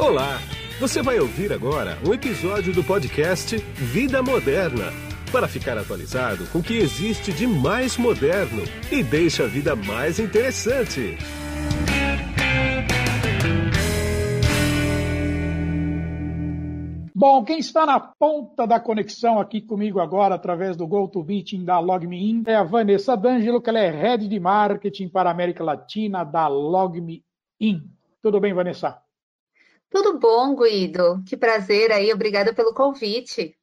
Olá! Você vai ouvir agora um episódio do podcast Vida Moderna para ficar atualizado com o que existe de mais moderno e deixa a vida mais interessante. Bom, quem está na ponta da conexão aqui comigo agora, através do GoToMeeting da LogMeIn, é a Vanessa D'Angelo, que ela é Head de Marketing para a América Latina da LogMeIn. Tudo bem, Vanessa? Tudo bom, Guido. Que prazer aí. Obrigada pelo convite.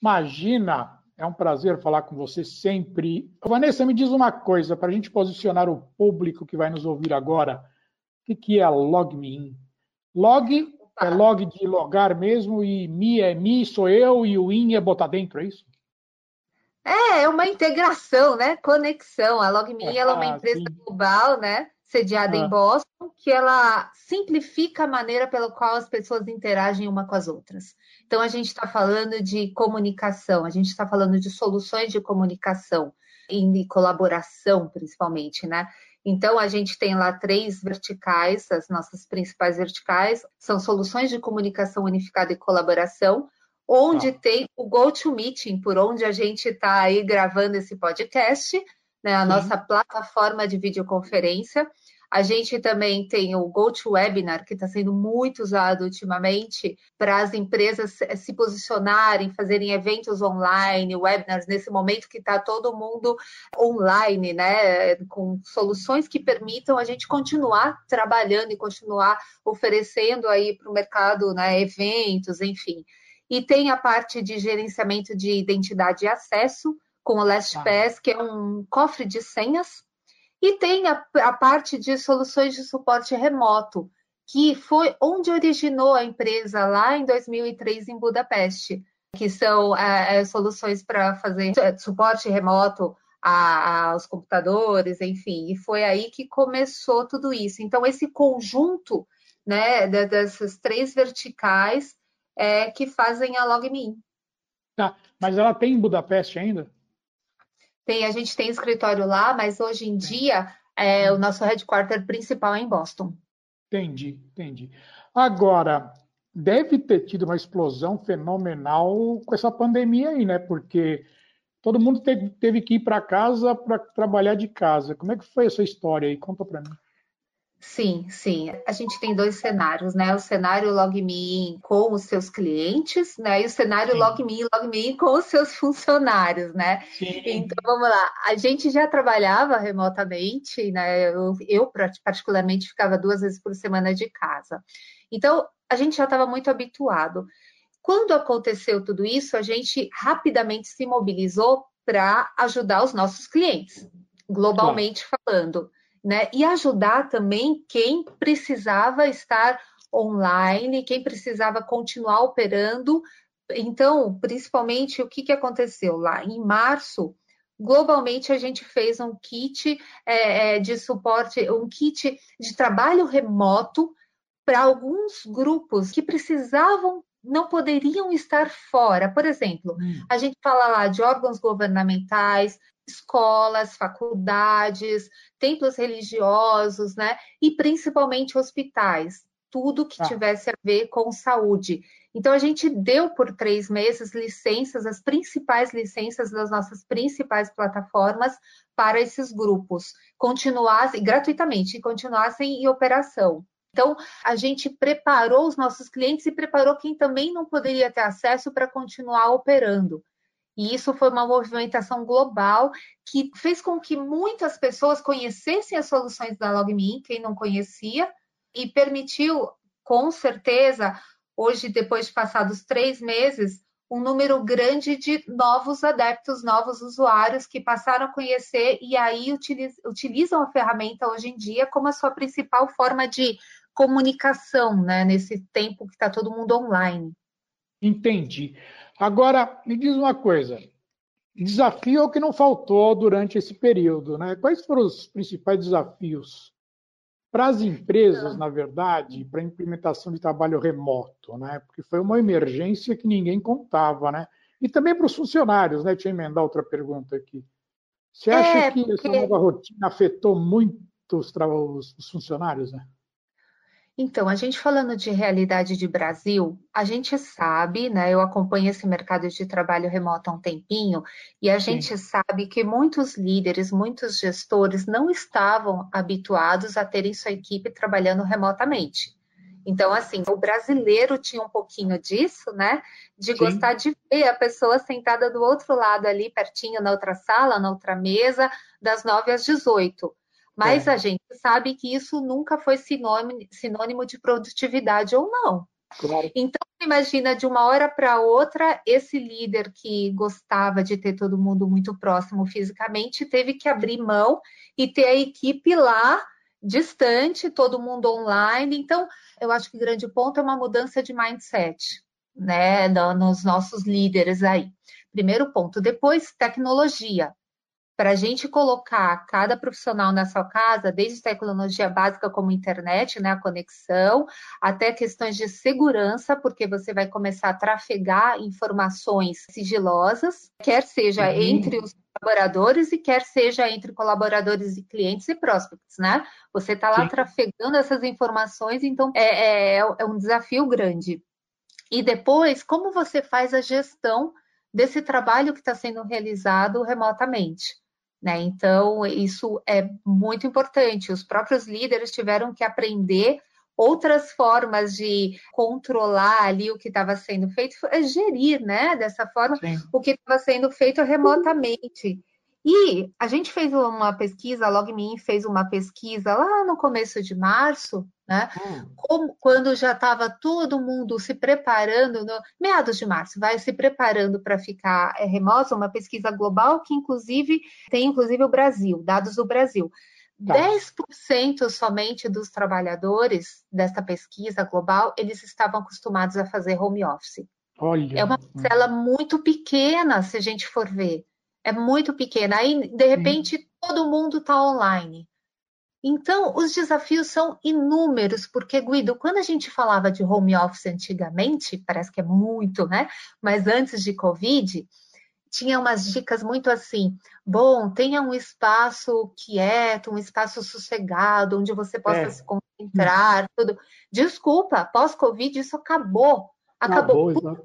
Imagina, é um prazer falar com você sempre. Vanessa, me diz uma coisa, para a gente posicionar o público que vai nos ouvir agora. O que é a LogMeIn? Log é log de logar mesmo e me é me, sou eu, e o in é botar dentro, é isso? É, é uma integração, né? Conexão. A LogMe ah, ela é uma ah, empresa sim. global, né? Sediada ah. em Boston, que ela simplifica a maneira pela qual as pessoas interagem uma com as outras. Então, a gente está falando de comunicação, a gente está falando de soluções de comunicação e colaboração, principalmente, né? Então, a gente tem lá três verticais, as nossas principais verticais são soluções de comunicação unificada e colaboração, onde ah. tem o GoToMeeting, por onde a gente está aí gravando esse podcast, né, a nossa plataforma de videoconferência. A gente também tem o GoToWebinar, que está sendo muito usado ultimamente para as empresas se posicionarem, fazerem eventos online, webinars, nesse momento que está todo mundo online, né? Com soluções que permitam a gente continuar trabalhando e continuar oferecendo aí para o mercado né, eventos, enfim. E tem a parte de gerenciamento de identidade e acesso, com o LastPass, tá. que é um cofre de senhas e tem a, a parte de soluções de suporte remoto, que foi onde originou a empresa lá em 2003 em Budapeste, que são é, é soluções para fazer suporte remoto a, aos computadores, enfim, e foi aí que começou tudo isso. Então, esse conjunto né, dessas três verticais é que fazem a LogMeIn. Tá, mas ela tem em Budapeste ainda? Tem, a gente tem escritório lá, mas hoje em dia é, o nosso headquarter principal é em Boston. Entendi, entendi. Agora, deve ter tido uma explosão fenomenal com essa pandemia aí, né? Porque todo mundo teve, teve que ir para casa para trabalhar de casa. Como é que foi essa história aí? Conta para mim. Sim, sim. A gente tem dois cenários, né? O cenário LogMe com os seus clientes, né? E o cenário LogMe LogMe com os seus funcionários, né? Sim. Então, vamos lá. A gente já trabalhava remotamente, né? Eu, eu particularmente ficava duas vezes por semana de casa. Então, a gente já estava muito habituado. Quando aconteceu tudo isso, a gente rapidamente se mobilizou para ajudar os nossos clientes, globalmente claro. falando né? E ajudar também quem precisava estar online, quem precisava continuar operando. Então, principalmente, o que, que aconteceu lá? Em março, globalmente, a gente fez um kit é, é de suporte, um kit de trabalho remoto para alguns grupos que precisavam não poderiam estar fora. Por exemplo, hum. a gente fala lá de órgãos governamentais, escolas, faculdades, templos religiosos, né? E principalmente hospitais, tudo que ah. tivesse a ver com saúde. Então a gente deu por três meses licenças, as principais licenças das nossas principais plataformas para esses grupos continuassem gratuitamente, continuassem em operação. Então, a gente preparou os nossos clientes e preparou quem também não poderia ter acesso para continuar operando. E isso foi uma movimentação global que fez com que muitas pessoas conhecessem as soluções da LogMe, quem não conhecia, e permitiu, com certeza, hoje, depois de passados três meses, um número grande de novos adeptos, novos usuários que passaram a conhecer e aí utilizam a ferramenta hoje em dia como a sua principal forma de comunicação, né, nesse tempo que está todo mundo online. Entendi. Agora, me diz uma coisa. Desafio é o que não faltou durante esse período, né? Quais foram os principais desafios para as empresas, na verdade, para a implementação de trabalho remoto, né? Porque foi uma emergência que ninguém contava, né? E também para os funcionários, né? Deixa eu emendar outra pergunta aqui. Você acha é, que porque... essa nova rotina afetou muito os, os funcionários, né? Então, a gente falando de realidade de Brasil, a gente sabe, né? Eu acompanho esse mercado de trabalho remoto há um tempinho, e a gente Sim. sabe que muitos líderes, muitos gestores não estavam habituados a terem sua equipe trabalhando remotamente. Então, assim, o brasileiro tinha um pouquinho disso, né? De Sim. gostar de ver a pessoa sentada do outro lado ali, pertinho, na outra sala, na outra mesa, das 9 às 18. Mas é. a gente sabe que isso nunca foi sinônimo, sinônimo de produtividade ou não. Claro. Então, imagina de uma hora para outra, esse líder que gostava de ter todo mundo muito próximo fisicamente teve que abrir mão e ter a equipe lá distante, todo mundo online. Então, eu acho que o grande ponto é uma mudança de mindset, né, nos nossos líderes aí. Primeiro ponto. Depois, tecnologia. Para a gente colocar cada profissional na sua casa, desde tecnologia básica como internet, né, a conexão, até questões de segurança, porque você vai começar a trafegar informações sigilosas, quer seja uhum. entre os colaboradores e quer seja entre colaboradores e clientes e prospects, né? Você está lá Sim. trafegando essas informações, então é, é, é um desafio grande. E depois, como você faz a gestão desse trabalho que está sendo realizado remotamente? Né? Então, isso é muito importante. Os próprios líderes tiveram que aprender outras formas de controlar ali o que estava sendo feito, é gerir, né, dessa forma, Sim. o que estava sendo feito remotamente. E a gente fez uma pesquisa, a LogMeIn fez uma pesquisa lá no começo de março, né? Hum. Como, quando já estava todo mundo se preparando, no, meados de março, vai se preparando para ficar é, remoto, uma pesquisa global que inclusive tem inclusive o Brasil, dados do Brasil. Tá. 10% somente dos trabalhadores desta pesquisa global, eles estavam acostumados a fazer home office. Olha. É uma parcela muito pequena, se a gente for ver. É muito pequena. Aí, de repente, Sim. todo mundo está online. Então, os desafios são inúmeros, porque, Guido, quando a gente falava de home office antigamente, parece que é muito, né? Mas antes de Covid, tinha umas dicas muito assim. Bom, tenha um espaço quieto, um espaço sossegado, onde você possa é. se concentrar, tudo. Desculpa, pós-Covid isso acabou. Acabou, Acabou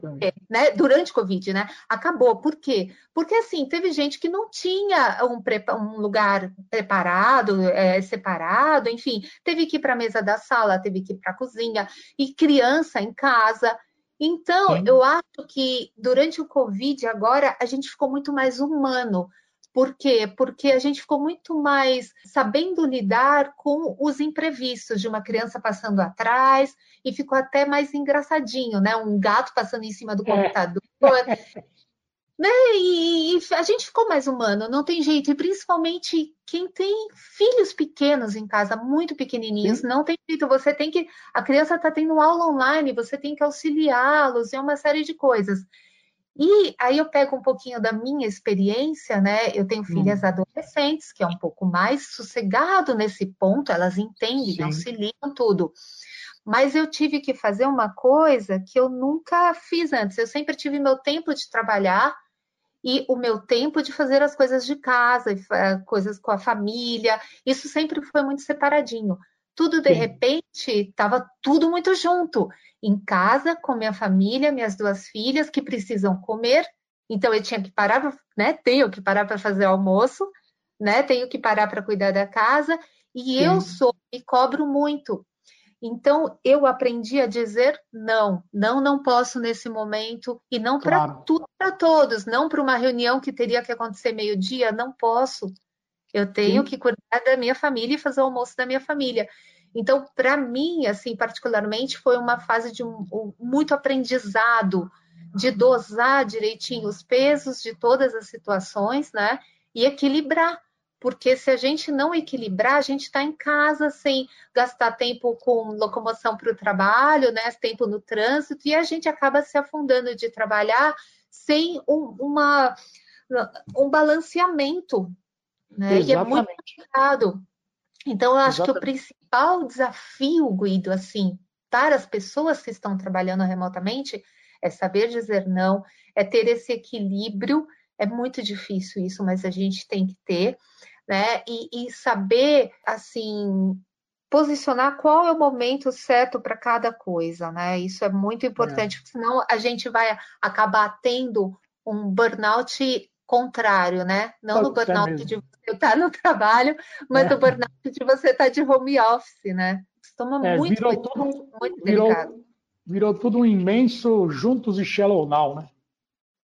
né? Durante Covid, né? Acabou. Por quê? Porque assim, teve gente que não tinha um, um lugar preparado, é, separado, enfim, teve que ir para a mesa da sala, teve que ir para a cozinha, e criança em casa. Então, Sim. eu acho que durante o Covid, agora, a gente ficou muito mais humano. Por quê? Porque a gente ficou muito mais sabendo lidar com os imprevistos de uma criança passando atrás e ficou até mais engraçadinho, né? Um gato passando em cima do é. computador. É. Né? E, e, a gente ficou mais humano, não tem jeito. E principalmente quem tem filhos pequenos em casa, muito pequenininhos, Sim. não tem jeito. Você tem que. A criança está tendo aula online, você tem que auxiliá-los e uma série de coisas. E aí eu pego um pouquinho da minha experiência, né? Eu tenho filhas hum. adolescentes, que é um pouco mais sossegado nesse ponto, elas entendem, Sim. auxiliam tudo. Mas eu tive que fazer uma coisa que eu nunca fiz antes. Eu sempre tive meu tempo de trabalhar e o meu tempo de fazer as coisas de casa, coisas com a família, isso sempre foi muito separadinho. Tudo de Sim. repente estava tudo muito junto. Em casa, com minha família, minhas duas filhas que precisam comer, então eu tinha que parar, né? Tenho que parar para fazer almoço, né? Tenho que parar para cuidar da casa e Sim. eu sou e cobro muito. Então, eu aprendi a dizer não, não, não posso nesse momento, e não claro. para tudo, para todos, não para uma reunião que teria que acontecer meio-dia, não posso. Eu tenho Sim. que cuidar da minha família e fazer o almoço da minha família. Então, para mim, assim, particularmente, foi uma fase de um, um, muito aprendizado, de dosar direitinho os pesos de todas as situações, né? E equilibrar porque se a gente não equilibrar, a gente está em casa sem gastar tempo com locomoção para o trabalho, né? Tempo no trânsito, e a gente acaba se afundando de trabalhar sem um, uma, um balanceamento. Né? E é muito complicado. Então, eu acho Exatamente. que o principal desafio, Guido, assim, para as pessoas que estão trabalhando remotamente, é saber dizer não, é ter esse equilíbrio. É muito difícil isso, mas a gente tem que ter né? E, e saber, assim, posicionar qual é o momento certo para cada coisa, né? Isso é muito importante, é. senão a gente vai acabar tendo um burnout contrário, né? Não no burnout de você estar tá no trabalho, mas é. no burnout de você estar tá de home office, né? Isso toma é, muito, virou tudo, muito virou, delicado. Virou tudo um imenso juntos e shallow now, né?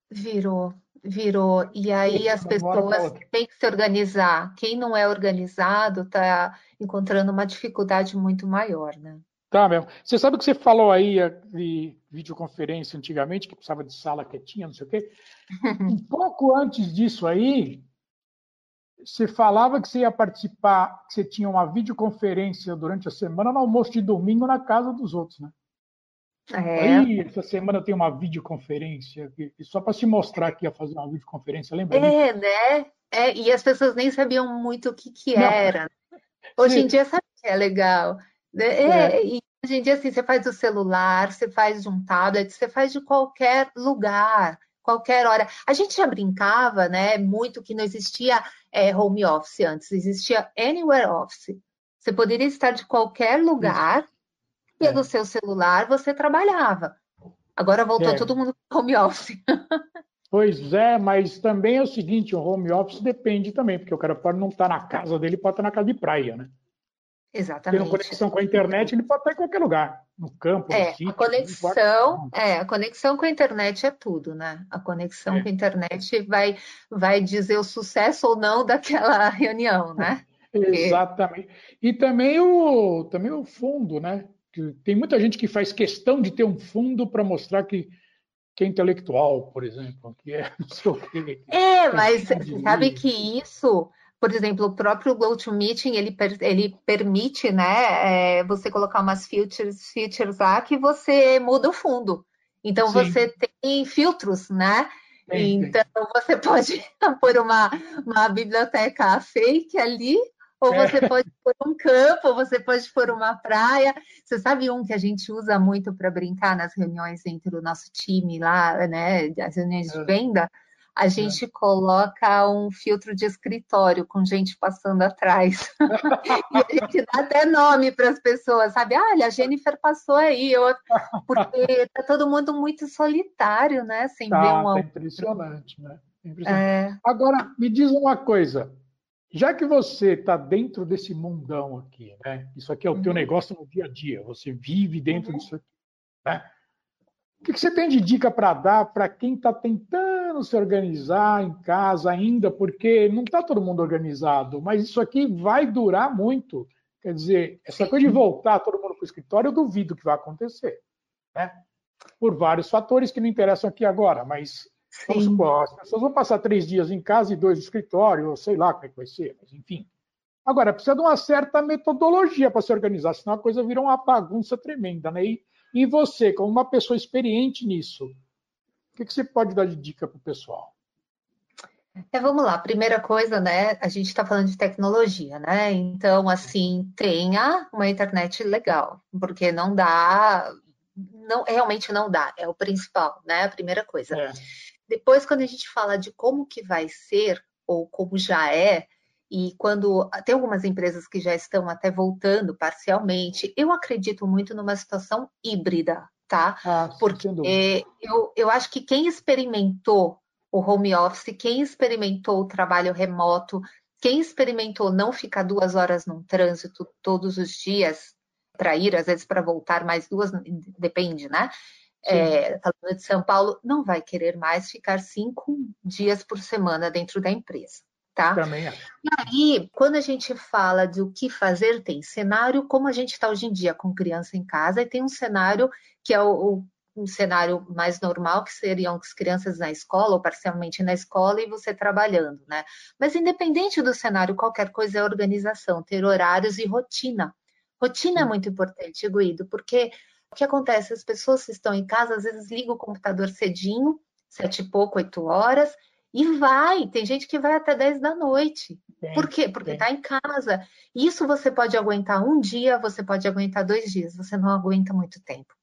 Virou, virou. E aí as pessoas têm que se organizar. Quem não é organizado está encontrando uma dificuldade muito maior, né? Tá mesmo. Você sabe que você falou aí de videoconferência antigamente, que precisava de sala quietinha, não sei o quê. Um pouco antes disso aí, você falava que você ia participar, que você tinha uma videoconferência durante a semana no almoço de domingo na casa dos outros, né? É. Aí, essa semana tem uma videoconferência, só para se mostrar que ia fazer uma videoconferência, lembra? É, né? É, e as pessoas nem sabiam muito o que, que era. Hoje em dia sabe que é legal. É, é. E hoje em dia, assim, você faz do celular, você faz de um tablet, você faz de qualquer lugar, qualquer hora. A gente já brincava, né, muito que não existia é, home office antes, existia anywhere office. Você poderia estar de qualquer lugar, pelo é. seu celular, você trabalhava. Agora voltou é. todo mundo para home office. Pois é, mas também é o seguinte, o home office depende também, porque o cara pode não estar na casa dele, pode estar na casa de praia, né? Exatamente. Tendo conexão com a internet, ele pode estar em qualquer lugar, no campo, é, no sítio. A conexão, é, a conexão com a internet é tudo, né? A conexão é. com a internet vai, vai dizer o sucesso ou não daquela reunião, né? Exatamente. E também o, também o fundo, né? Tem muita gente que faz questão de ter um fundo para mostrar que que é intelectual, por exemplo, que é não sei o quê. É, mas sabe que isso, por exemplo, o próprio GoToMeeting, ele, ele permite, né, é, você colocar umas features, features lá que você muda o fundo. Então, Sim. você tem filtros, né? então, você pode pôr uma, uma biblioteca fake ali, ou é. você pode pôr um campo, ou você pode pôr uma praia. Você sabe um que a gente usa muito para brincar nas reuniões entre o nosso time lá, né? As reuniões de é. venda? A é. gente coloca um filtro de escritório com gente passando atrás. e a gente dá até nome para as pessoas, sabe? Ah, olha, a Jennifer passou aí. Eu... Porque tá todo mundo muito solitário, né? Sem tá, ver um tá impressionante, né? Impressionante. É... Agora, me diz uma coisa. Já que você está dentro desse mundão aqui, né? Isso aqui é o uhum. teu negócio no dia a dia, você vive dentro uhum. disso aqui, né? O que você tem de dica para dar para quem está tentando se organizar em casa ainda, porque não está todo mundo organizado, mas isso aqui vai durar muito. Quer dizer, essa coisa de voltar todo mundo para o escritório, eu duvido que vai acontecer. Né? Por vários fatores que não interessam aqui agora, mas Vamos supor, as pessoas vão passar três dias em casa e dois no escritório, ou sei lá como é que vai ser, mas enfim. Agora, precisa de uma certa metodologia para se organizar, senão a coisa vira uma bagunça tremenda, né? E, e você, como uma pessoa experiente nisso, o que, que você pode dar de dica para o pessoal? É, vamos lá, primeira coisa, né? A gente está falando de tecnologia, né? Então, assim, tenha uma internet legal, porque não dá, não realmente não dá, é o principal, né? A primeira coisa. É. Depois, quando a gente fala de como que vai ser, ou como já é, e quando tem algumas empresas que já estão até voltando parcialmente, eu acredito muito numa situação híbrida, tá? Ah, Porque eu, eu acho que quem experimentou o home office, quem experimentou o trabalho remoto, quem experimentou não ficar duas horas num trânsito todos os dias para ir, às vezes para voltar mais duas, depende, né? é, falando de São Paulo, não vai querer mais ficar cinco dias por semana dentro da empresa. Tá? Também é. E aí, quando a gente fala de o que fazer, tem cenário como a gente está hoje em dia com criança em casa, e tem um cenário que é o, o um cenário mais normal, que seriam as crianças na escola, ou parcialmente na escola, e você trabalhando, né? Mas independente do cenário, qualquer coisa é organização, ter horários e rotina. Rotina é Sim. é muito importante, Guido, porque o que acontece? As pessoas que estão em casa, às vezes ligam o computador cedinho, sete e pouco, oito horas, e vai. Tem gente que vai até dez da noite. Por quê? Porque está em casa. Isso você pode aguentar um dia, você pode aguentar dois dias, você não aguenta muito tempo.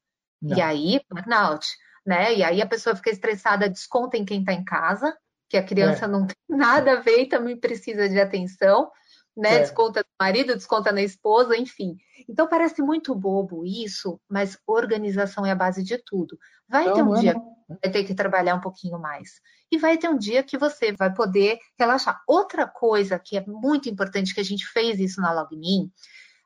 Não. E aí, burnout, né? E aí a pessoa fica estressada, desconta em quem está em casa, que a criança é. não tem nada a ver e também precisa de atenção. Né? É. Desconta no marido, desconta na esposa, enfim. Então parece muito bobo isso, mas organização é a base de tudo. Vai ter um dia que vai ter que trabalhar um pouquinho mais. E vai ter um dia que você vai poder relaxar. Outra coisa que é muito importante, que a gente fez isso na LogMeIn,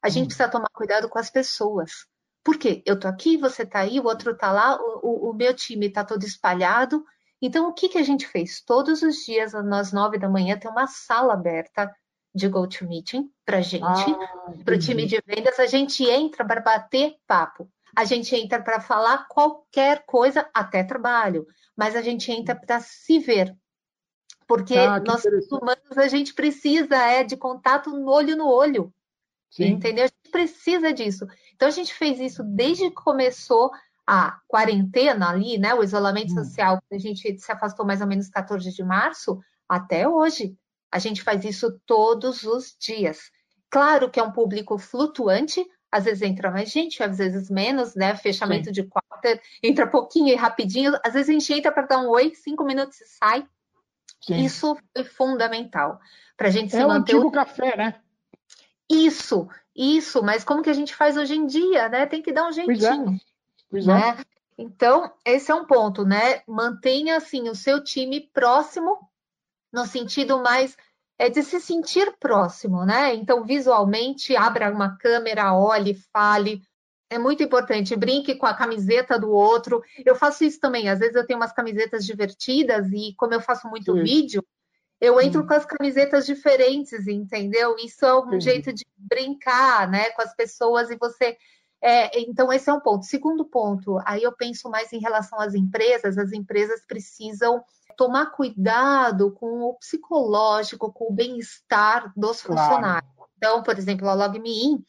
a gente hum. precisa tomar cuidado com as pessoas. Por quê? Eu tô aqui, você tá aí, o outro tá lá, o, o meu time tá todo espalhado. Então, o que, que a gente fez? Todos os dias, às nove da manhã, tem uma sala aberta de GoToMeeting para gente, ah, para o time de vendas. A gente entra para bater papo. A gente entra para falar qualquer coisa, até trabalho, mas a gente entra para se ver. Porque ah, nós humanos a gente precisa é de contato no olho no olho. Sim. Entendeu? A gente precisa disso. Então a gente fez isso desde que começou a quarentena ali, né? O isolamento hum. social, a gente se afastou mais ou menos 14 de março, até hoje. A gente faz isso todos os dias. Claro que é um público flutuante, às vezes entra mais gente, às vezes menos, né? Fechamento Sim. de quarter, entra pouquinho e rapidinho. Às vezes a gente entra para dar um oi, cinco minutos e sai. Sim. Isso foi fundamental para a gente é se manter. É o antigo café, né? Isso, isso. Mas como que a gente faz hoje em dia, né? Tem que dar um jeitinho. Pois é. Pois é. né? Então, esse é um ponto, né? Mantenha assim o seu time próximo no sentido mais é de se sentir próximo, né? Então, visualmente, abra uma câmera, olhe, fale. É muito importante, brinque com a camiseta do outro. Eu faço isso também. Às vezes eu tenho umas camisetas divertidas e, como eu faço muito Sim. vídeo, eu entro com as camisetas diferentes, entendeu? Isso é um Sim. jeito de brincar, né, com as pessoas e você. É, então, esse é um ponto. Segundo ponto, aí eu penso mais em relação às empresas. As empresas precisam tomar cuidado com o psicológico, com o bem-estar dos claro. funcionários. Então, por exemplo, a LogMeIn,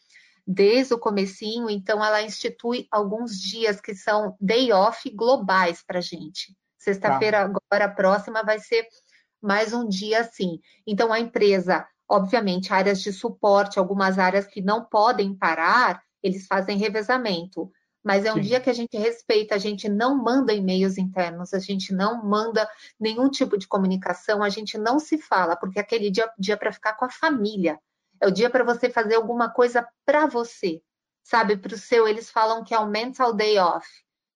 desde o comecinho, então ela institui alguns dias que são day off globais para gente. Sexta-feira tá. agora próxima vai ser mais um dia assim. Então a empresa, obviamente, áreas de suporte, algumas áreas que não podem parar, eles fazem revezamento mas é um Sim. dia que a gente respeita, a gente não manda e-mails internos, a gente não manda nenhum tipo de comunicação, a gente não se fala, porque aquele dia, dia para ficar com a família, é o dia para você fazer alguma coisa para você, sabe? Para o seu, eles falam que é o mental day off,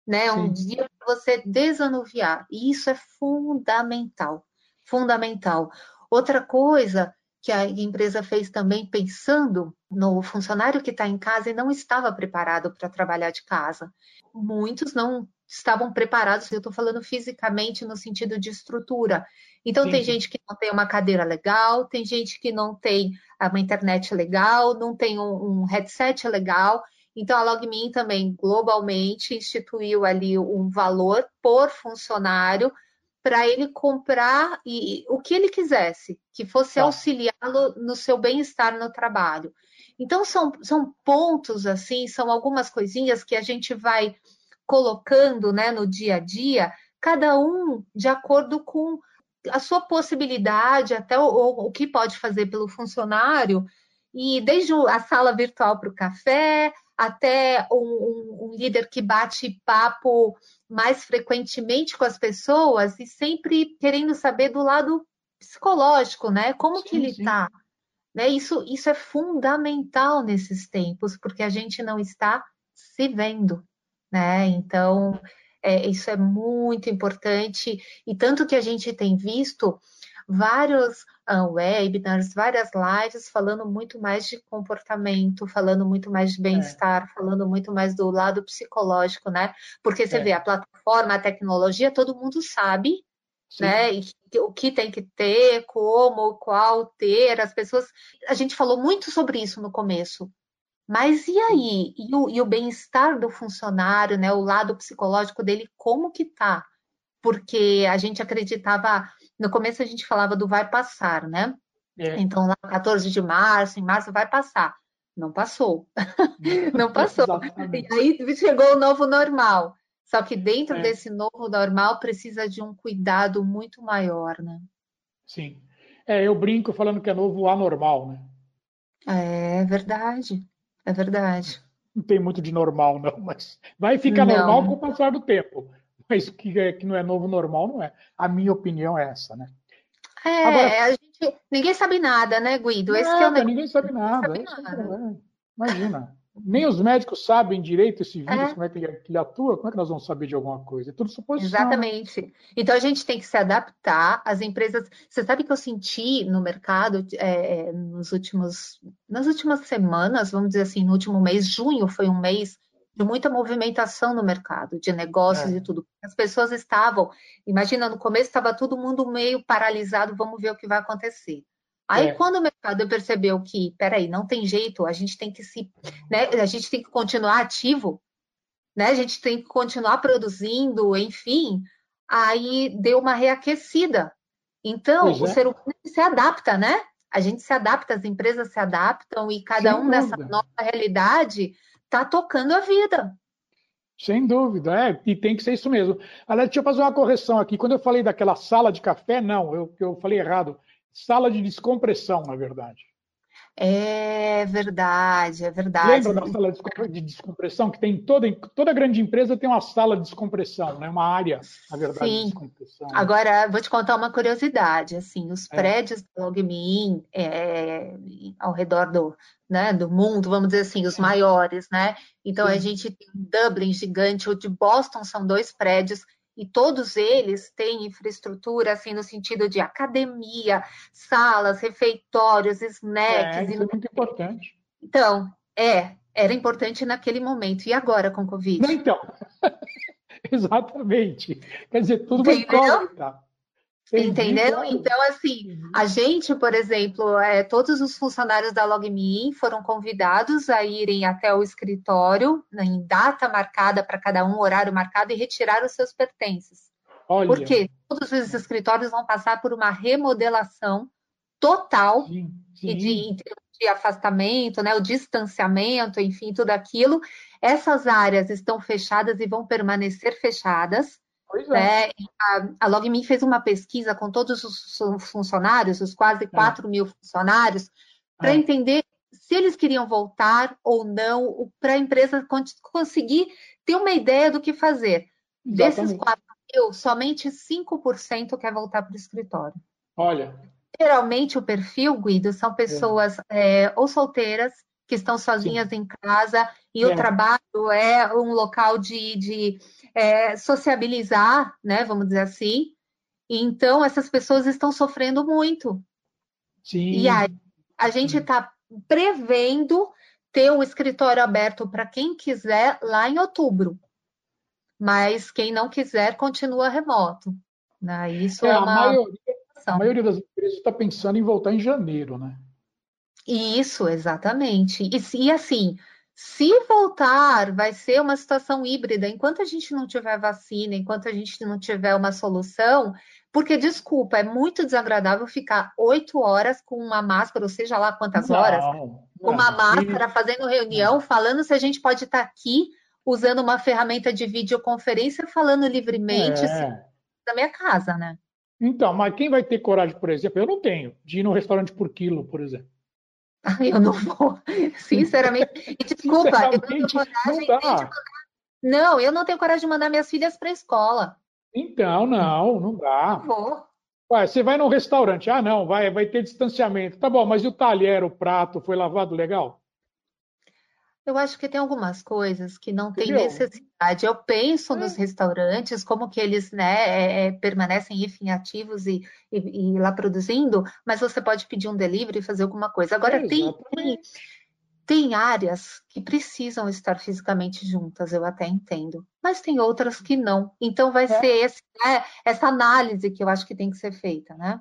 né? É um Sim. dia para você desanuviar, e isso é fundamental, fundamental. Outra coisa que a empresa fez também pensando no funcionário que está em casa e não estava preparado para trabalhar de casa. Muitos não estavam preparados, eu estou falando fisicamente no sentido de estrutura. Então, Sim. tem gente que não tem uma cadeira legal, tem gente que não tem uma internet legal, não tem um, um headset legal. Então, a LogMeIn também, globalmente, instituiu ali um valor por funcionário para ele comprar e, o que ele quisesse, que fosse tá. auxiliá-lo no seu bem-estar no trabalho. Então, são, são pontos, assim, são algumas coisinhas que a gente vai colocando né, no dia a dia, cada um de acordo com a sua possibilidade, até o, o que pode fazer pelo funcionário, e desde a sala virtual para o café, até um, um, um, líder que bate papo mais frequentemente com as pessoas e sempre querendo saber do lado psicológico, né? Como sim, que ele está? Né? Isso, isso é fundamental nesses tempos, porque a gente não está se vendo, né? Então, é, isso é muito importante, e tanto que a gente tem visto vários uh, webinars, várias lives falando muito mais de comportamento, falando muito mais de bem-estar, é. falando muito mais do lado psicológico, né? Porque você é. vê a plataforma, a tecnologia, todo mundo sabe, Sim. né? E o que tem que ter, como, qual ter, as pessoas. A gente falou muito sobre isso no começo. Mas e aí? E o, e o bem-estar do funcionário, né? O lado psicológico dele, como que tá? Porque a gente acreditava no começo a gente falava do vai passar, né? É. Então, lá 14 de março, em março vai passar. Não passou. não passou. e aí chegou o novo normal. Só que dentro é. desse novo normal precisa de um cuidado muito maior, né? Sim. É, eu brinco falando que é novo anormal, né? É verdade. É verdade. Não tem muito de normal, não, mas vai ficar não. normal com o passar do tempo mas que, é, que não é novo normal, não é. A minha opinião é essa, né? É, Agora, a gente, ninguém sabe nada, né, Guido? Esse nada, é o... ninguém sabe nada. Ninguém sabe nada. Imagina. Nem os médicos sabem direito esse vírus, é. como é que ele atua, como é que nós vamos saber de alguma coisa? É tudo suposição. Exatamente. Então a gente tem que se adaptar. As empresas. Você sabe que eu senti no mercado é, é, nos últimos, nas últimas semanas, vamos dizer assim, no último mês, junho foi um mês de muita movimentação no mercado, de negócios é. e tudo. As pessoas estavam, imagina, no começo estava todo mundo meio paralisado, vamos ver o que vai acontecer. Aí, é. quando o mercado percebeu que, peraí, não tem jeito, a gente tem que se, né, a gente tem que continuar ativo, né, a gente tem que continuar produzindo, enfim, aí deu uma reaquecida. Então, o é. ser humano se adapta, né? A gente se adapta, as empresas se adaptam e cada Sem um dúvida. nessa nova realidade está tocando a vida. Sem dúvida, é, e tem que ser isso mesmo. Aliás, deixa eu fazer uma correção aqui. Quando eu falei daquela sala de café, não, eu, eu falei errado sala de descompressão, na verdade. É verdade, é verdade. Lembra da sala de descompressão que tem toda toda grande empresa tem uma sala de descompressão, né? Uma área, na verdade, Sim. de descompressão. Agora vou te contar uma curiosidade, assim, os é. prédios do Logmin é, ao redor do, né, do mundo, vamos dizer assim, os maiores, né? Então Sim. a gente tem Dublin gigante, o de Boston são dois prédios e todos eles têm infraestrutura, assim, no sentido de academia, salas, refeitórios, snacks. É, isso é muito importante. Então, é, era importante naquele momento. E agora com o Covid? Não, então, exatamente. Quer dizer, tudo vai incógnita. Entendeu? Então, assim, a gente, por exemplo, é, todos os funcionários da LogMe foram convidados a irem até o escritório, né, em data marcada para cada um, horário marcado, e retirar os seus pertences. Olha. Porque todos os escritórios vão passar por uma remodelação total sim, sim. De, de afastamento, né, o distanciamento, enfim, tudo aquilo. Essas áreas estão fechadas e vão permanecer fechadas. Pois é. é a, a LogMe fez uma pesquisa com todos os funcionários, os quase 4 é. mil funcionários, para é. entender se eles queriam voltar ou não, para a empresa conseguir ter uma ideia do que fazer. Exatamente. Desses 4 mil, somente 5% quer voltar para o escritório. Olha. Geralmente o perfil, Guido, são pessoas é. É, ou solteiras, que estão sozinhas Sim. em casa, e o é. trabalho é um local de, de é, sociabilizar, né, vamos dizer assim. Então, essas pessoas estão sofrendo muito. Sim. E aí, a gente está prevendo ter um escritório aberto para quem quiser lá em outubro. Mas quem não quiser, continua remoto. Né? Isso é, é uma. A maioria, a maioria das empresas está pensando em voltar em janeiro, né? Isso, exatamente. E, e assim, se voltar, vai ser uma situação híbrida. Enquanto a gente não tiver vacina, enquanto a gente não tiver uma solução, porque, desculpa, é muito desagradável ficar oito horas com uma máscara, ou seja lá quantas não, horas, com uma máscara, fazendo reunião, falando se a gente pode estar aqui usando uma ferramenta de videoconferência, falando livremente é. assim, da minha casa, né? Então, mas quem vai ter coragem, por exemplo? Eu não tenho, de ir no restaurante por quilo, por exemplo. Eu não vou, sinceramente. E desculpa, sinceramente, eu não tenho coragem não, de não, eu não tenho coragem de mandar minhas filhas para a escola. Então, não, não dá. Não vou. Ué, você vai num restaurante, ah, não, vai, vai ter distanciamento. Tá bom, mas e o talher, o prato, foi lavado legal? Eu acho que tem algumas coisas que não tem necessidade. Eu penso é. nos restaurantes, como que eles né, é, é, permanecem, enfim, ativos e, e, e, lá produzindo, mas você pode pedir um delivery e fazer alguma coisa. Agora, é, tem, tem, tem, áreas que precisam estar fisicamente juntas, eu até entendo, mas tem outras que não. Então, vai é. ser esse, né, essa análise que eu acho que tem que ser feita, né?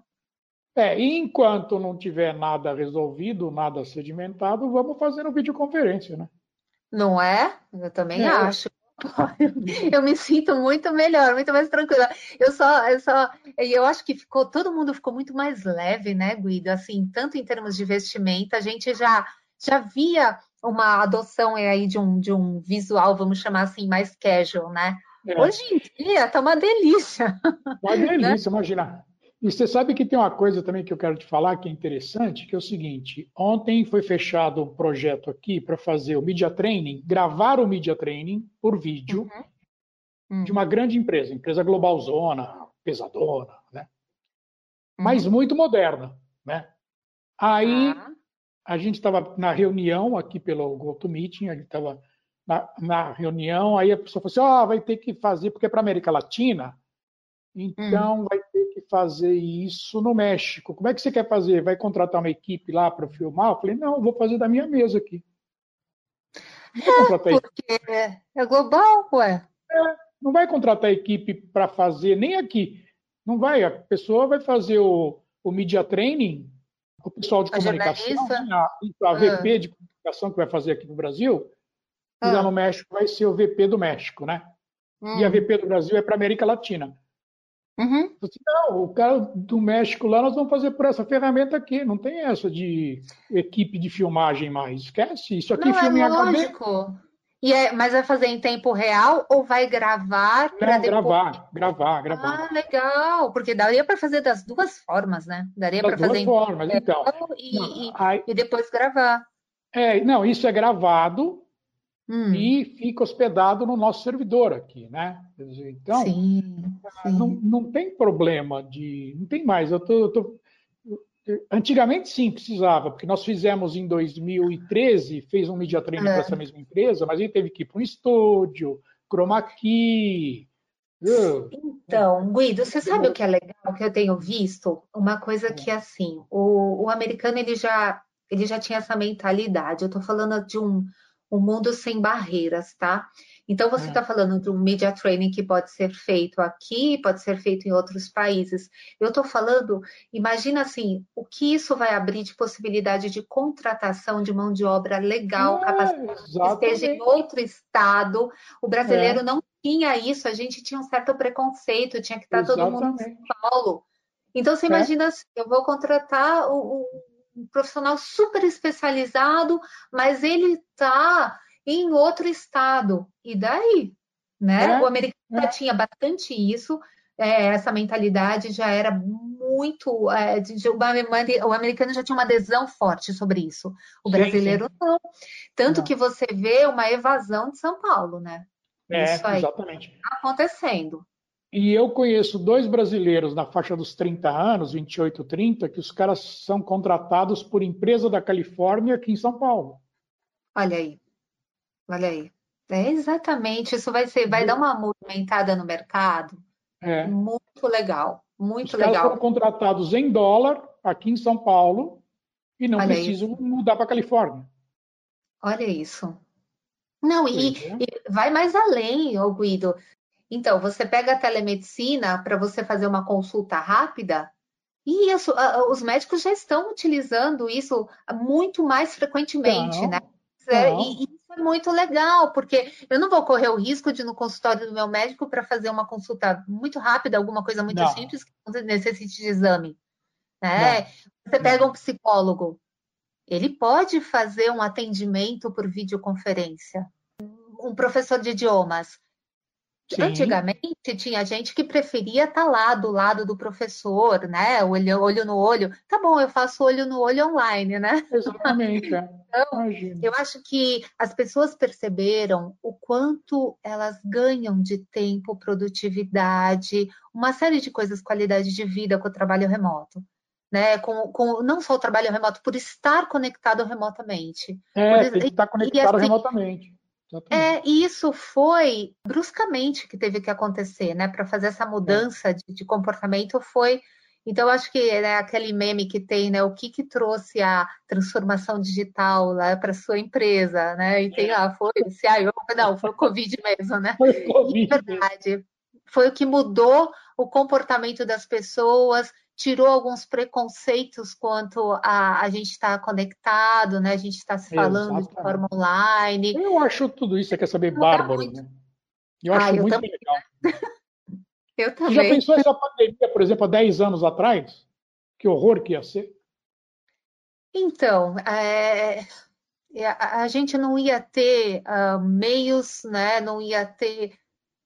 É, enquanto não tiver nada resolvido, nada sedimentado, vamos fazer uma videoconferência, né? Não é? Eu também é. acho. Eu me sinto muito melhor, muito mais tranquila. Eu só, eu só, eu acho que ficou, todo mundo ficou muito mais leve, né, Guido? Assim, tanto em termos de vestimenta, a gente já já via uma adoção aí de um, de um visual, vamos chamar assim, mais casual, né? É. Hoje em dia tá uma delícia. Uma delícia, né? imagina. E você sabe que tem uma coisa também que eu quero te falar que é interessante, que é o seguinte: ontem foi fechado um projeto aqui para fazer o media training, gravar o media training por vídeo uhum. de uma grande empresa, empresa global zona, pesadona, né? mas muito moderna, né? Aí ah. a gente estava na reunião aqui pelo GoToMeeting, a gente estava na, na, reunião, aí a pessoa falou assim, ó, oh, vai ter que fazer, porque é para América Latina, então hum. vai fazer isso no México. Como é que você quer fazer? Vai contratar uma equipe lá para filmar? Eu falei, não, eu vou fazer da minha mesa aqui. É, porque é global, ué. É, não vai contratar equipe para fazer, nem aqui. Não vai, a pessoa vai fazer o, o media training, o pessoal de a comunicação, a, a VP ah. de comunicação que vai fazer aqui no Brasil, e lá ah. no México vai ser o VP do México, né? Hum. E a hum. VP do Brasil é para América Latina. Uhum. Não, o cara do México lá, nós vamos fazer por essa ferramenta aqui. Não tem essa de equipe de filmagem mais. Esquece. Isso aqui não, filme é lógico. E é, mas vai fazer em tempo real ou vai gravar? Não, depois... gravar, gravar, gravar. Ah, legal. Porque daria para fazer das duas formas, né? Daria para fazer duas formas, então. E, não, aí... e depois gravar. É, não, isso é gravado hum. e fica hospedado no nosso servidor aqui, né? Então, sim, sim. Não, não tem problema de. Não tem mais. Eu tô, eu tô, antigamente sim precisava, porque nós fizemos em 2013, fez um media training é. para essa mesma empresa, mas ele teve que ir para um estúdio, chroma key. Então, Guido, você sabe o que é legal que eu tenho visto? Uma coisa que assim, o, o americano ele já ele já tinha essa mentalidade. Eu estou falando de um um mundo sem barreiras, tá? Então, você está é. falando de um media training que pode ser feito aqui, pode ser feito em outros países. Eu estou falando, imagina assim, o que isso vai abrir de possibilidade de contratação de mão de obra legal, é, capacitada, que esteja em outro estado. O brasileiro é. não tinha isso, a gente tinha um certo preconceito, tinha que estar exatamente. todo mundo em São Paulo. Então, você é. imagina assim, eu vou contratar um, um profissional super especializado, mas ele está em outro estado. E daí? Né? É, o americano é. tinha bastante isso, é, essa mentalidade já era muito. É, de, o americano já tinha uma adesão forte sobre isso. O brasileiro sim, sim. não. Tanto não. que você vê uma evasão de São Paulo, né? É, isso aí exatamente. Tá acontecendo. E eu conheço dois brasileiros na faixa dos 30 anos, 28, 30, que os caras são contratados por empresa da Califórnia aqui em São Paulo. Olha aí. Olha aí. É exatamente, isso vai ser, vai dar uma movimentada no mercado. É. Muito legal, muito os legal. Os caras foram contratados em dólar aqui em São Paulo e não Olha precisam mudar para a Califórnia. Olha isso. Não, e, é. e, vai mais além, ô Guido. Então, você pega a telemedicina para você fazer uma consulta rápida, e isso, os médicos já estão utilizando isso muito mais frequentemente, não, né? Não. E, isso é muito legal, porque eu não vou correr o risco de ir no consultório do meu médico para fazer uma consulta muito rápida, alguma coisa muito não. simples que não necessite de exame. Né? Você pega um psicólogo, ele pode fazer um atendimento por videoconferência. Um professor de idiomas, Sim. Antigamente tinha gente que preferia estar tá lá do lado do professor, né? Olho, olho no olho. Tá bom, eu faço olho no olho online, né? Exatamente. Então, eu acho que as pessoas perceberam o quanto elas ganham de tempo, produtividade, uma série de coisas, qualidade de vida com o trabalho remoto. Né, com, com não só o trabalho remoto, por estar conectado remotamente. É, por, tem que estar conectado e, assim, remotamente. É, e isso foi bruscamente que teve que acontecer, né? Para fazer essa mudança é. de, de, comportamento foi. Então, acho que né, aquele meme que tem, né? O que, que trouxe a transformação digital lá para sua empresa, né? E tem lá, foi o CIO, não, foi o Covid mesmo, né? Foi o COVID. É verdade. Foi o que mudou o comportamento das pessoas, tirou alguns preconceitos quanto a, a gente estar tá conectado, né? A gente está se falando Exatamente. de forma online. Eu acho tudo isso, você quer saber, bárbaro, muito... né? Eu acho ah, eu muito também. legal. eu também. Você já pensou essa pandemia, por exemplo, há 10 anos atrás? Que horror que ia ser. Então, é, a gente não ia ter uh, meios, né? Não ia ter.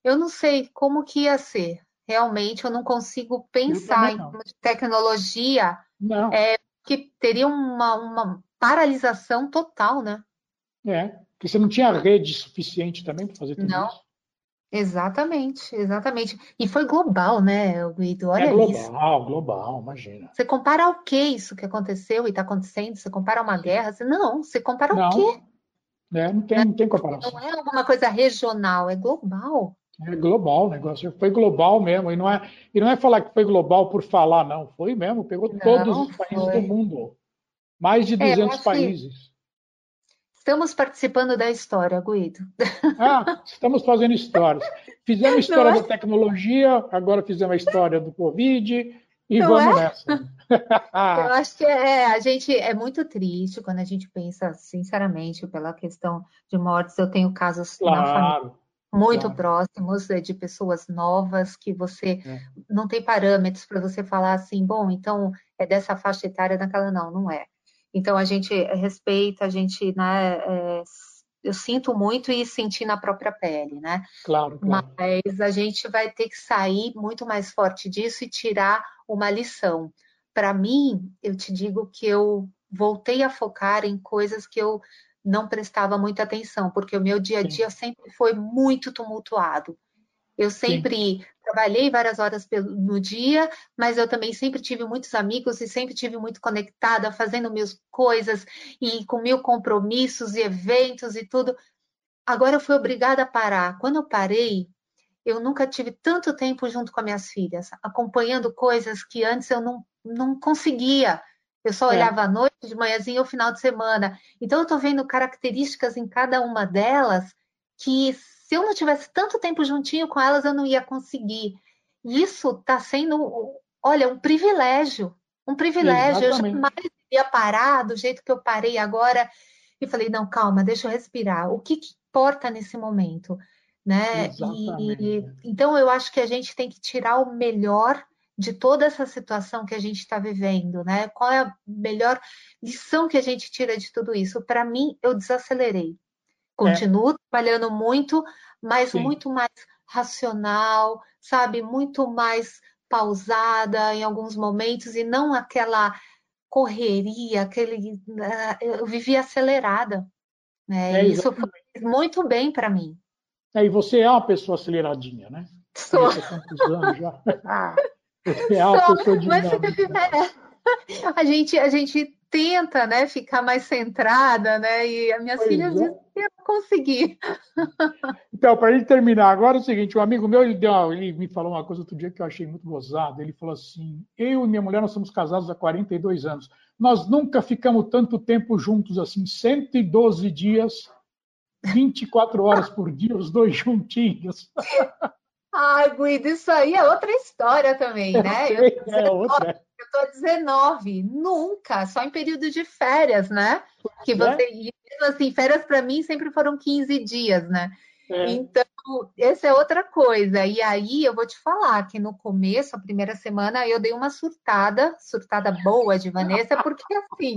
Eu não sei como que ia ser realmente eu não consigo pensar não. em tecnologia não. É, que teria uma, uma paralisação total, né? É, porque você não tinha rede suficiente também para fazer tudo não. isso. Exatamente, exatamente. E foi global, né, Guido? Olha é global, isso. global, imagina. Você compara ao que isso que aconteceu e está acontecendo? Você compara uma guerra? Você... Não, você compara ao quê? É, não, tem, não tem comparação. Não é alguma coisa regional, é global. É global o negócio, foi global mesmo. E não, é, e não é falar que foi global por falar, não. Foi mesmo, pegou não, todos os países foi. do mundo. Mais de 200 é, países. Estamos participando da história, Guido. Ah, estamos fazendo histórias. Fizemos a história é? da tecnologia, agora fizemos a história do Covid e não vamos é? nessa. Eu acho que é, a gente é muito triste quando a gente pensa, sinceramente, pela questão de mortes. Eu tenho casos claro, na família muito claro. próximos é, de pessoas novas que você é. não tem parâmetros para você falar assim, bom, então é dessa faixa etária daquela não, não é. Então a gente respeita, a gente, né, é, eu sinto muito e senti na própria pele, né? Claro, claro. Mas a gente vai ter que sair muito mais forte disso e tirar uma lição. Para mim, eu te digo que eu voltei a focar em coisas que eu não prestava muita atenção, porque o meu dia a dia Sim. sempre foi muito tumultuado. Eu sempre Sim. trabalhei várias horas no dia, mas eu também sempre tive muitos amigos e sempre tive muito conectada, fazendo minhas coisas e com mil compromissos e eventos e tudo. Agora eu fui obrigada a parar. Quando eu parei, eu nunca tive tanto tempo junto com as minhas filhas, acompanhando coisas que antes eu não, não conseguia. Eu só é. olhava à noite, de manhãzinha ou final de semana. Então eu estou vendo características em cada uma delas que se eu não tivesse tanto tempo juntinho com elas, eu não ia conseguir. E isso está sendo, olha, um privilégio. Um privilégio. Exatamente. Eu jamais ia parar do jeito que eu parei agora. E falei, não, calma, deixa eu respirar. O que, que importa nesse momento? Né? E, então eu acho que a gente tem que tirar o melhor de toda essa situação que a gente está vivendo, né? Qual é a melhor lição que a gente tira de tudo isso? Para mim, eu desacelerei. Continuo é. trabalhando muito, mas Sim. muito mais racional, sabe? Muito mais pausada em alguns momentos e não aquela correria, aquele. Né? Eu vivi acelerada. Né? É, Isso foi muito bem para mim. É, e você é uma pessoa aceleradinha, né? Sou. anos já. Você é Sou, pessoa dinâmica. Mas, é, a gente, a gente tenta, né, ficar mais centrada, né? E a minha filha é. dizem que eu consegui. Então, para gente terminar agora é o seguinte, um amigo meu ele, deu, ele me falou uma coisa outro dia que eu achei muito gozado. Ele falou assim: eu e minha mulher nós somos casados há 42 anos. Nós nunca ficamos tanto tempo juntos assim, 112 dias, 24 horas por dia, os dois juntinhos. Ai, Guido, isso aí é outra história também, né? Eu, é outra. Eu tô 19, nunca, só em período de férias, né? Que você, é? assim, férias para mim sempre foram 15 dias, né? É. Então, essa é outra coisa. E aí eu vou te falar que no começo, a primeira semana, eu dei uma surtada, surtada boa de Vanessa, porque assim,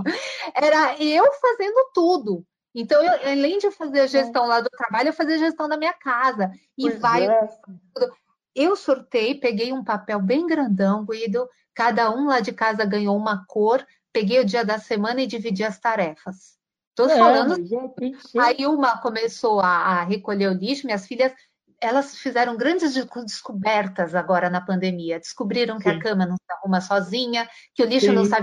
era eu fazendo tudo. Então, eu, além de fazer a gestão lá do trabalho, eu fazia a gestão da minha casa. E pois vai. É. Eu sortei, peguei um papel bem grandão, Guido. Cada um lá de casa ganhou uma cor. Peguei o dia da semana e dividi as tarefas. Estou é, falando. Aí uma começou a, a recolher o lixo, minhas filhas elas fizeram grandes descobertas agora na pandemia. Descobriram Sim. que a cama não se arruma sozinha, que o lixo Sim. não sai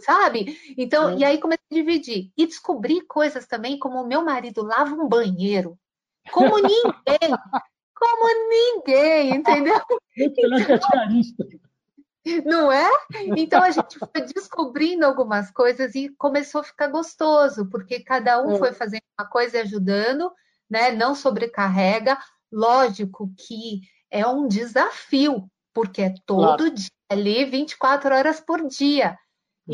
sabe? Então, é. e aí comecei a dividir. E descobri coisas também, como o meu marido lava um banheiro. Como ninguém. como ninguém, entendeu? Não é? Então a gente foi descobrindo algumas coisas e começou a ficar gostoso, porque cada um é. foi fazendo uma coisa e ajudando, né? Não sobrecarrega. Lógico que é um desafio, porque é todo claro. dia ali, 24 horas por dia.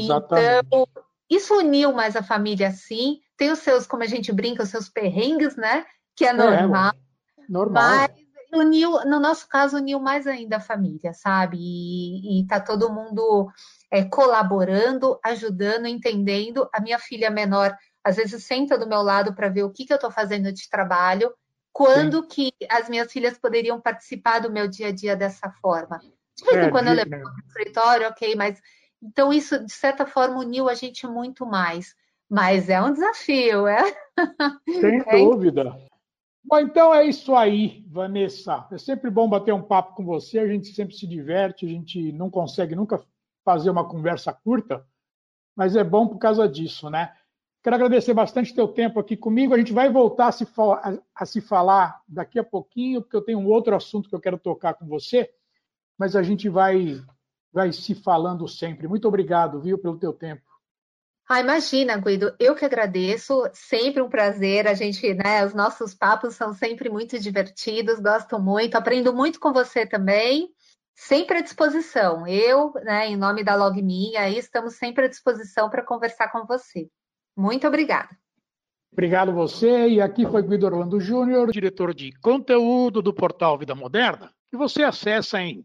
Exatamente. Então, isso uniu mais a família, sim. Tem os seus, como a gente brinca, os seus perrengues, né? Que é normal. É, normal. Mas uniu, no nosso caso, uniu mais ainda a família, sabe? E, e tá todo mundo é, colaborando, ajudando, entendendo. A minha filha menor, às vezes, senta do meu lado para ver o que, que eu estou fazendo de trabalho, quando Sim. que as minhas filhas poderiam participar do meu dia a dia dessa forma. De vez em é, quando eu levo para o escritório, ok, mas então, isso, de certa forma, uniu a gente muito mais. Mas é um desafio, é? Sem é dúvida. Bom, então é isso aí, Vanessa. É sempre bom bater um papo com você, a gente sempre se diverte, a gente não consegue nunca fazer uma conversa curta, mas é bom por causa disso, né? Quero agradecer bastante teu tempo aqui comigo. A gente vai voltar a se, a, a se falar daqui a pouquinho, porque eu tenho um outro assunto que eu quero tocar com você, mas a gente vai, vai se falando sempre. Muito obrigado, viu, pelo teu tempo. Ah, imagina, Guido, eu que agradeço, sempre um prazer. A gente, né, os nossos papos são sempre muito divertidos, gosto muito, aprendo muito com você também. Sempre à disposição. Eu, né, em nome da LogMe, aí estamos sempre à disposição para conversar com você. Muito obrigada. Obrigado você. E aqui foi Guido Orlando Júnior, diretor de conteúdo do portal Vida Moderna, que você acessa em